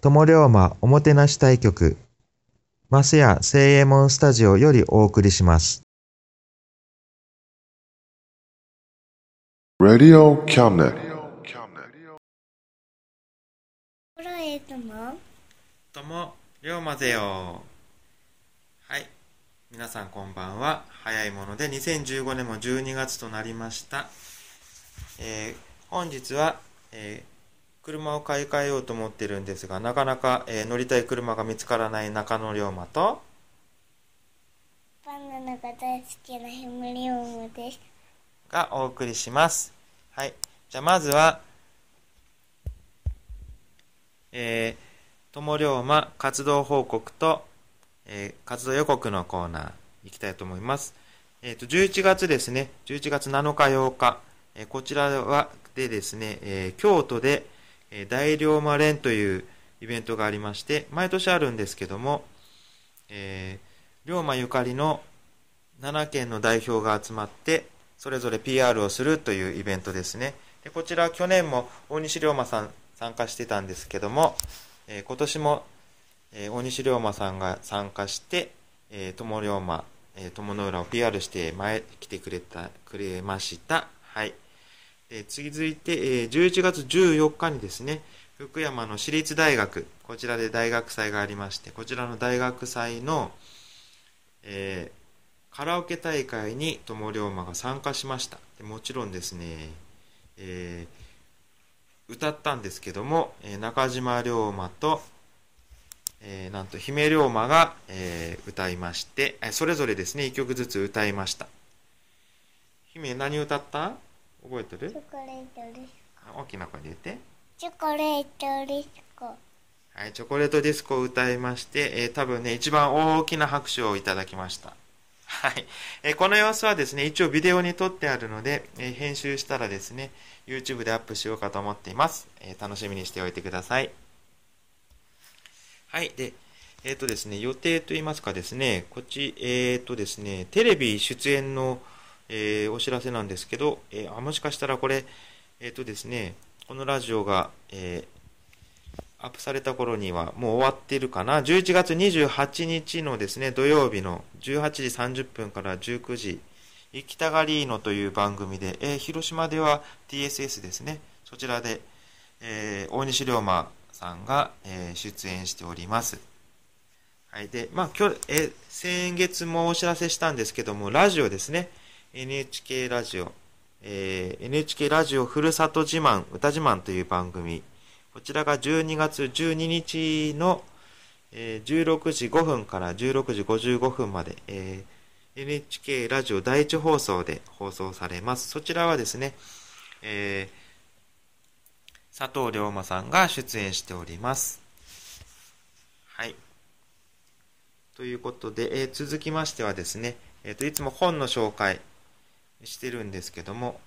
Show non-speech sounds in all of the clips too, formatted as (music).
友龍馬おもてなし対局、マスヤ聖右衛門スタジオよりお送りします。Radio cabinet. プロエイトのとも、龍馬ぜよ。はい。皆さんこんばんは。早いもので2015年も12月となりました。えー本日は、えー車を買い替えようと思ってるんですが、なかなか、えー乗りたい車が見つからない中野龍馬と、バナナが大好きなヘムリオムです。がお送りします。はい。じゃあまずは、えー、友龍馬活動報告と、えー活動予告のコーナー行きたいと思います。えっ、と、11月ですね、11月7日8日、えーこちらは、でですね、えー京都で、え大龍馬連というイベントがありまして、毎年あるんですけども、えー龍馬ゆかりの7県の代表が集まって、それぞれ PR をするというイベントですね。でこちら、去年も大西龍馬さん参加してたんですけども、えー今年も、えー大西龍馬さんが参加して、えー友龍馬、えー友の浦を PR して前来てくれた、くれました。はい。で続いて、えー11月14日にですね、福山の私立大学、こちらで大学祭がありまして、こちらの大学祭の、えーカラオケ大会に友龍馬が参加しました。でもちろんですね、えー歌ったんですけども、え中島龍馬と、えーなんと姫龍馬が、えー歌いましてえそれぞれですね1曲ずつ歌いました。姫何歌った？覚えてる？チョコレートです。大きな声で言ってチョコレートディスコ。はい、チョコレートディスコを歌いまして、えー多分ね、一番大きな拍手をいただきました。はい。えーこの様子はですね、一応ビデオに撮ってあるので、えー編集したらですね、YouTube でアップしようかと思っています。えー楽しみにしておいてください。はい。で、えっ、とですね、予定といいますかですね、こっち、えっ、とですね、テレビ出演の、えーお知らせなんですけど、えーあもしかしたらこれ、えっ、とですね、このラジオが、えーアップされた頃にはもう終わってるかな？11月28日のですね、土曜日の18時30分から19時、行きたがりーのという番組で、えー広島では TSS ですね。そちらで、えー大西龍馬さんが、えー出演しております。はい。で、まあ、今日、えー先月もお知らせしたんですけども、ラジオですね。NHK ラジオ、えー NHK ラジオふるさと自慢、歌自慢という番組。こちらが12月12日の、えー16時5分から16時55分まで、えー NHK ラジオ第一放送で放送されます。そちらはですね、えー佐藤龍馬さんが出演しております。はい。ということで、えー続きましてはですね、えーといつも本の紹介してるんですけども、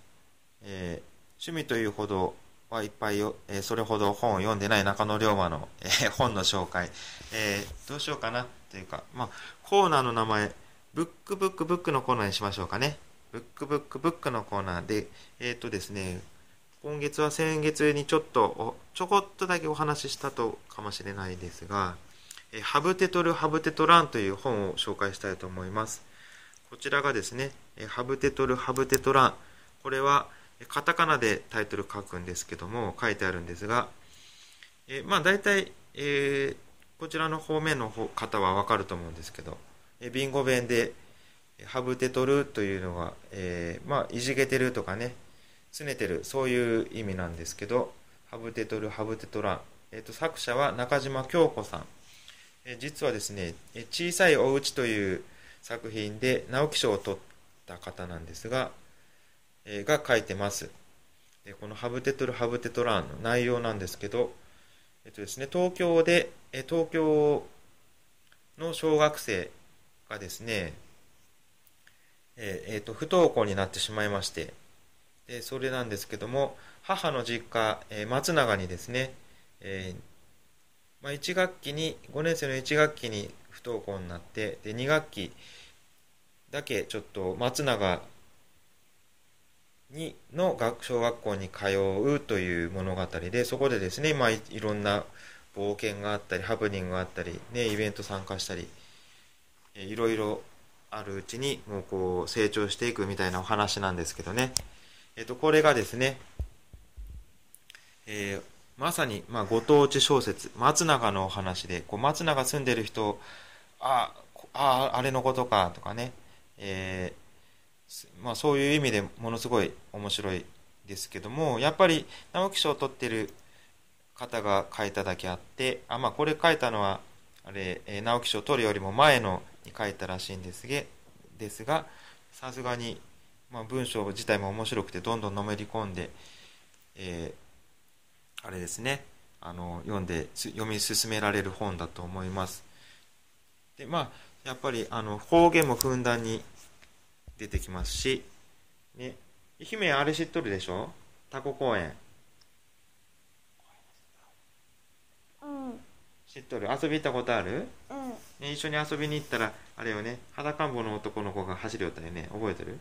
えー趣味というほどはいっぱいよ、えーそれほど本を読んでない中野龍馬の、えー本の紹介、えーどうしようかなというか、まあ、コーナーの名前、ブックブックブックのコーナーにしましょうかね。ブックブックブックのコーナーで、えっ、とですね、今月は先月にちょっと、ちょこっとだけお話ししたとかもしれないですが、えハブテトル・ハブテトランという本を紹介したいと思います。こちらがですね、ハブテトル・ハブテトラン。これは、カタカナでタイトル書くんですけども、書いてあるんですが、えまあ大体、えーこちらの方面の方はわかると思うんですけど、えビンゴ弁で、ハブテトルというのが、えーまあ、いじけてるとかね、拗ねてる、そういう意味なんですけど、ハブテトル、ハブテトラン。えっ、と、作者は中島京子さん。え実はですね、小さいお家という作品で直木賞を取った方なんですが、えーが書いてます。でこのハブテトル・ハブテトランの内容なんですけど、えっとですね、東京で、えー東京の小学生がですね、えーえーと不登校になってしまいまして、でそれなんですけども、母の実家、えー松永にですね、えーまあ、1学期に、5年生の1学期に不登校になって、で2学期だけちょっと松永にの学小学校に通うという物語で、そこでですね、まあ、いろんな冒険があったり、ハプニングがあったり、ね、イベント参加したり、えいろいろあるうちに、もうこう、成長していくみたいなお話なんですけどね。えっ、と、これがですね、えーまさに、まあ、ご当地小説、松永のお話で、こう松永住んでる人、ああ、あれのことか、とかね、えーまあ、そういう意味でものすごい面白いですけども、やっぱり直木賞を取ってる方が書いただけあって、あ、まあ、これ書いたのは、あれ、えー直木賞を取るよりも前のに書いたらしいんですげですが、さすがに、まあ、文章自体も面白くて、どんどんのめり込んで、えーあれですね、あの、読んで、す読み進められる本だと思います。で、まあ、やっぱり、あの、方言もふんだんに出てきますし、ね、愛媛あれ知っとるでしょ？タコ公園。うん。知っとる？遊び行ったことある？うん。ね、一緒に遊びに行ったら、あれよね、裸んぼの男の子が走りよったよね。覚えてる？うん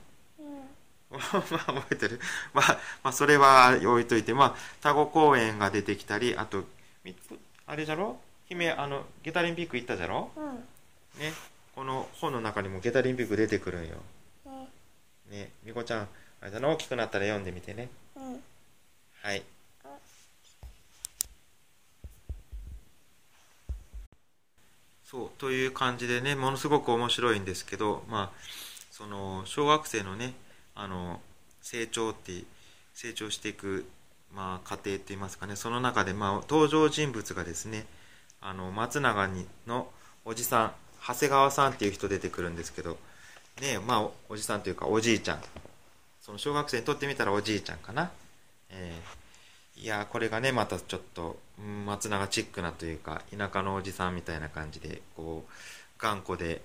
(laughs) まあ覚えてるまあ、まあ、それは置いといて、まあ、タゴ公園が出てきたり、あと、みあれじゃろ？姫、あの、ゲタリンピック行ったじゃろ？うんね。この本の中にもゲタリンピック出てくるんよ。ねね。みこちゃん、あれだな、大きくなったら読んでみてね。うんはい。そう、という感じでね、ものすごく面白いんですけど、まあ、その、小学生のね、あの、成長って、成長していく、まあ、過程って言いますかね、その中で、まあ、登場人物がですね、あの、松永にのおじさん、長谷川さんっていう人出てくるんですけど、ね、まあ、おじさんというか、おじいちゃん。その小学生にとってみたらおじいちゃんかな。えーいやこれがねまたちょっと松永チックなというか田舎のおじさんみたいな感じでこう頑固で、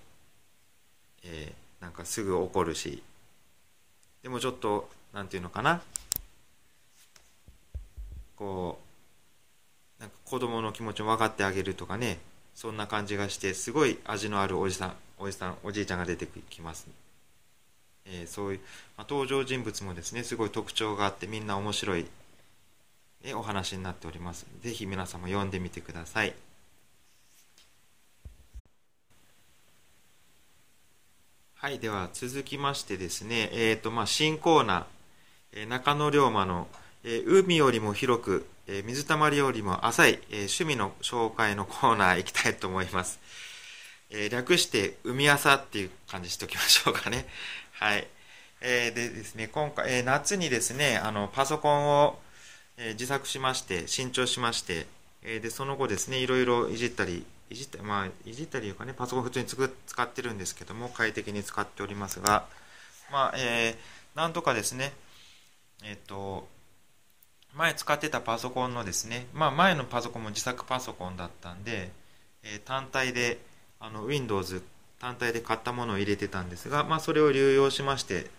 えーなんかすぐ怒るしでもちょっとなんていうのかなこうなんか子供の気持ちを分かってあげるとかねそんな感じがしてすごい味のあるおじさんおじさんおじいちゃんが出てきます、えーそういう、まあ、登場人物もですねすごい特徴があってみんな面白いえお話になっております。ぜひ皆さんも読んでみてください。はい、では続きましてですね、えっ、と、まあ、新コーナー、えー中野龍馬の、えー海よりも広く、えー水たまりよりも浅い、え趣味の紹介のコーナー行きたいと思います。え略して、海朝っていう感じしておきましょうかね。(laughs) はい。えーでですね、今回、え夏にですね、あの、パソコンを、え自作しまして、新調しまして、えで、その後ですね、いろいろいじったり、いじった、まあ、いじったりいうかね、パソコン普通につく使ってるんですけども、快適に使っておりますが、まあ、えーなんとかですね、えっ、と、前使ってたパソコンのですね、まあ、前のパソコンも自作パソコンだったんで、えー単体で、あの、Windows 単体で買ったものを入れてたんですが、まあ、それを流用しまして、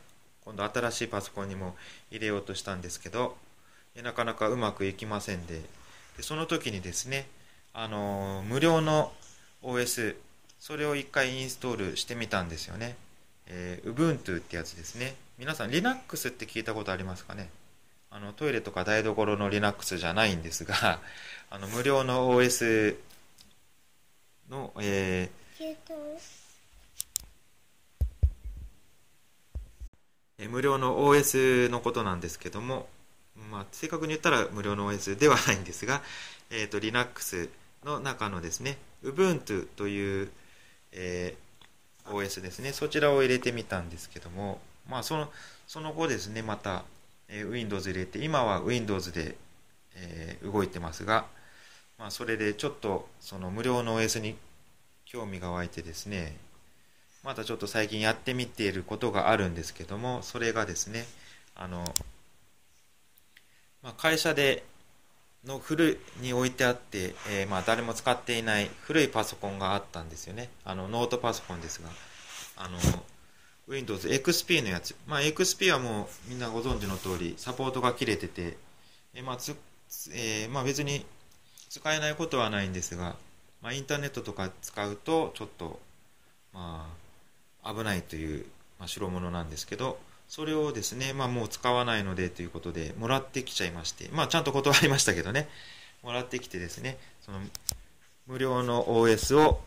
今度新しいパソコンにも入れようとしたんですけど、なかなかうまくいきませんででその時にですねあの無料の OS それを一回インストールしてみたんですよね、えー、Ubuntu ってやつですね。皆さん Linux って聞いたことありますかね？あのトイレとか台所の Linux じゃないんですが (laughs) あの無料の OS の、えー、無料の OS のことなんですけども、まあ、正確に言ったら無料の OS ではないんですが、えーと、Linux の中のですね Ubuntu という、えー、OS ですね。そちらを入れてみたんですけども、まあ、そのその後ですねまた、えー、Windows 入れて今は Windows で、えー、動いてますが、まあ、それでちょっとその無料の OS に興味が湧いてですねまたちょっと最近やってみていることがあるんですけどもそれがですねあの、まあ、会社での古いに置いてあって、えー、まあ誰も使っていない古いパソコンがあったんですよね。あのノートパソコンですが。あの Windows XP のやつ、まあ、XP はもうみんなご存知の通りサポートが切れてて、えー、まあつえー、まあ、別に使えないことはないんですが、まあ、インターネットとか使うとちょっとまあ危ないという、まあ、代物なんですけどそれをですね、まあ、もう使わないのでということでもらってきちゃいまして、まあ、ちゃんと断りましたけどね。もらってきてですねその無料の OS を、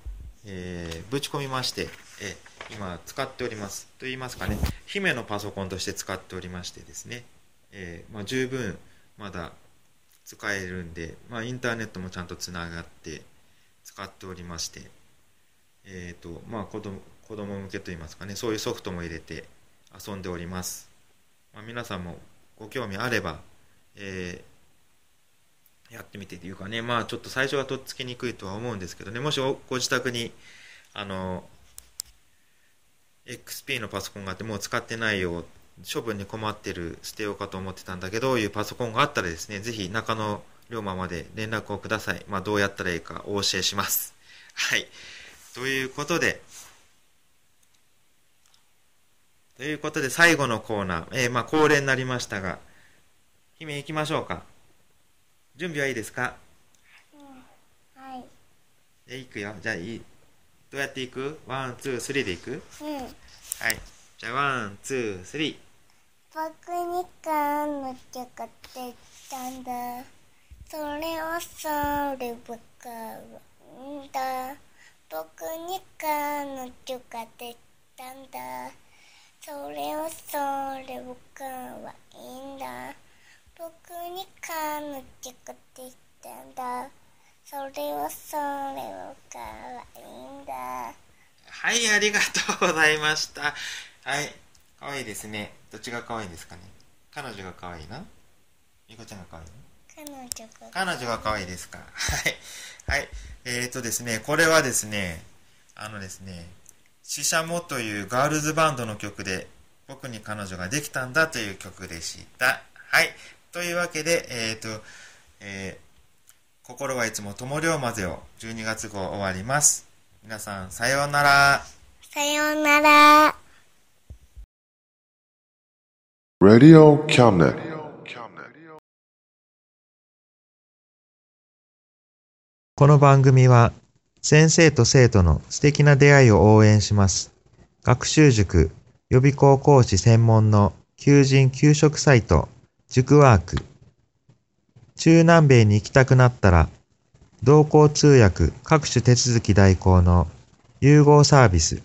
えー、ぶち込みまして、えー、今使っております。と言いますかね姫のパソコンとして使っておりましてですね、えー、まあ、十分まだ使えるんで、まあ、インターネットもちゃんとつながって使っておりましてえっ、とまあ子供子供向けといいますかねそういうソフトも入れて遊んでおります、まあ、皆さんもご興味あれば、えー、やってみてというかねまあちょっと最初はとっつきにくいとは思うんですけどねもしご自宅にあの XP のパソコンがあってもう使ってないよ処分に困ってる捨てようかと思ってたんだけどいうパソコンがあったらですねぜひ中野龍馬まで連絡をください、まあ、どうやったらいいかお教えします。はい。ということでということで最後のコーナー、えー、まあ恒例になりましたが、姫行きましょうか。準備はいいですか、うん、はい。え、行くよ。じゃあいい？どうやって行く？ one、two、three で行く？うん。はい。じゃあ one、two、three。僕にかのちゃかってたんだ。それをそれ僕はんだ。僕にかのちゃかってたんだ。それをそれ僕はいいんだ。僕に彼女ができたんだ。それをそれ僕はいいんだ。はいありがとうございました。はいかわいいですね。どっちがかわいいですかね。彼女がかわいいな。みこちゃんがかわいい彼女が。彼女が可愛いですか。はい。はい。えーとですねこれはですねあのですねシシャモというガールズバンドの曲で僕に彼女ができたんだという曲でした。はい。というわけで、えっ、ー、と、えー、心はいつも友龍までを12月号終わります。皆さん、さようなら。さようなら。Radio Cabinet この番組は先生と生徒の素敵な出会いを応援します。学習塾予備高校講師専門の求人・給食サイト、塾ワーク。中南米に行きたくなったら、同行通訳各種手続き代行の融合サービス。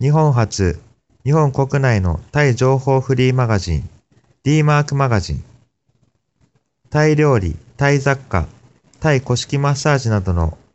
日本初、日本国内のタイ情報フリーマガジン、D マークマガジン。タイ料理、タイ雑貨、タイ古式マッサージなどの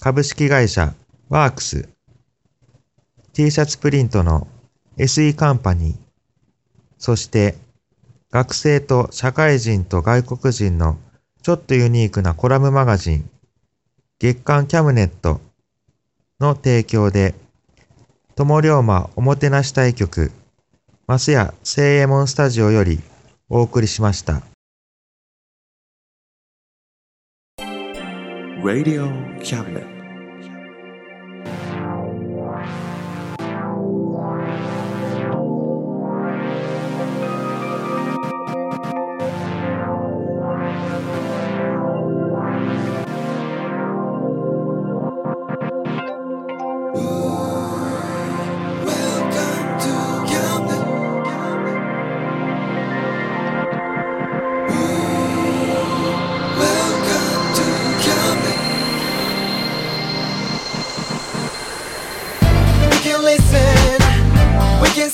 株式会社ワークス t シャツプリントの SE カンパニーそして学生と社会人と外国人のちょっとユニークなコラムマガジン月刊キャムネットの提供で友龍馬おもてなし対局マスヤ聖右衛門スタジオよりお送りしました。Radio Cabinet. Yeah.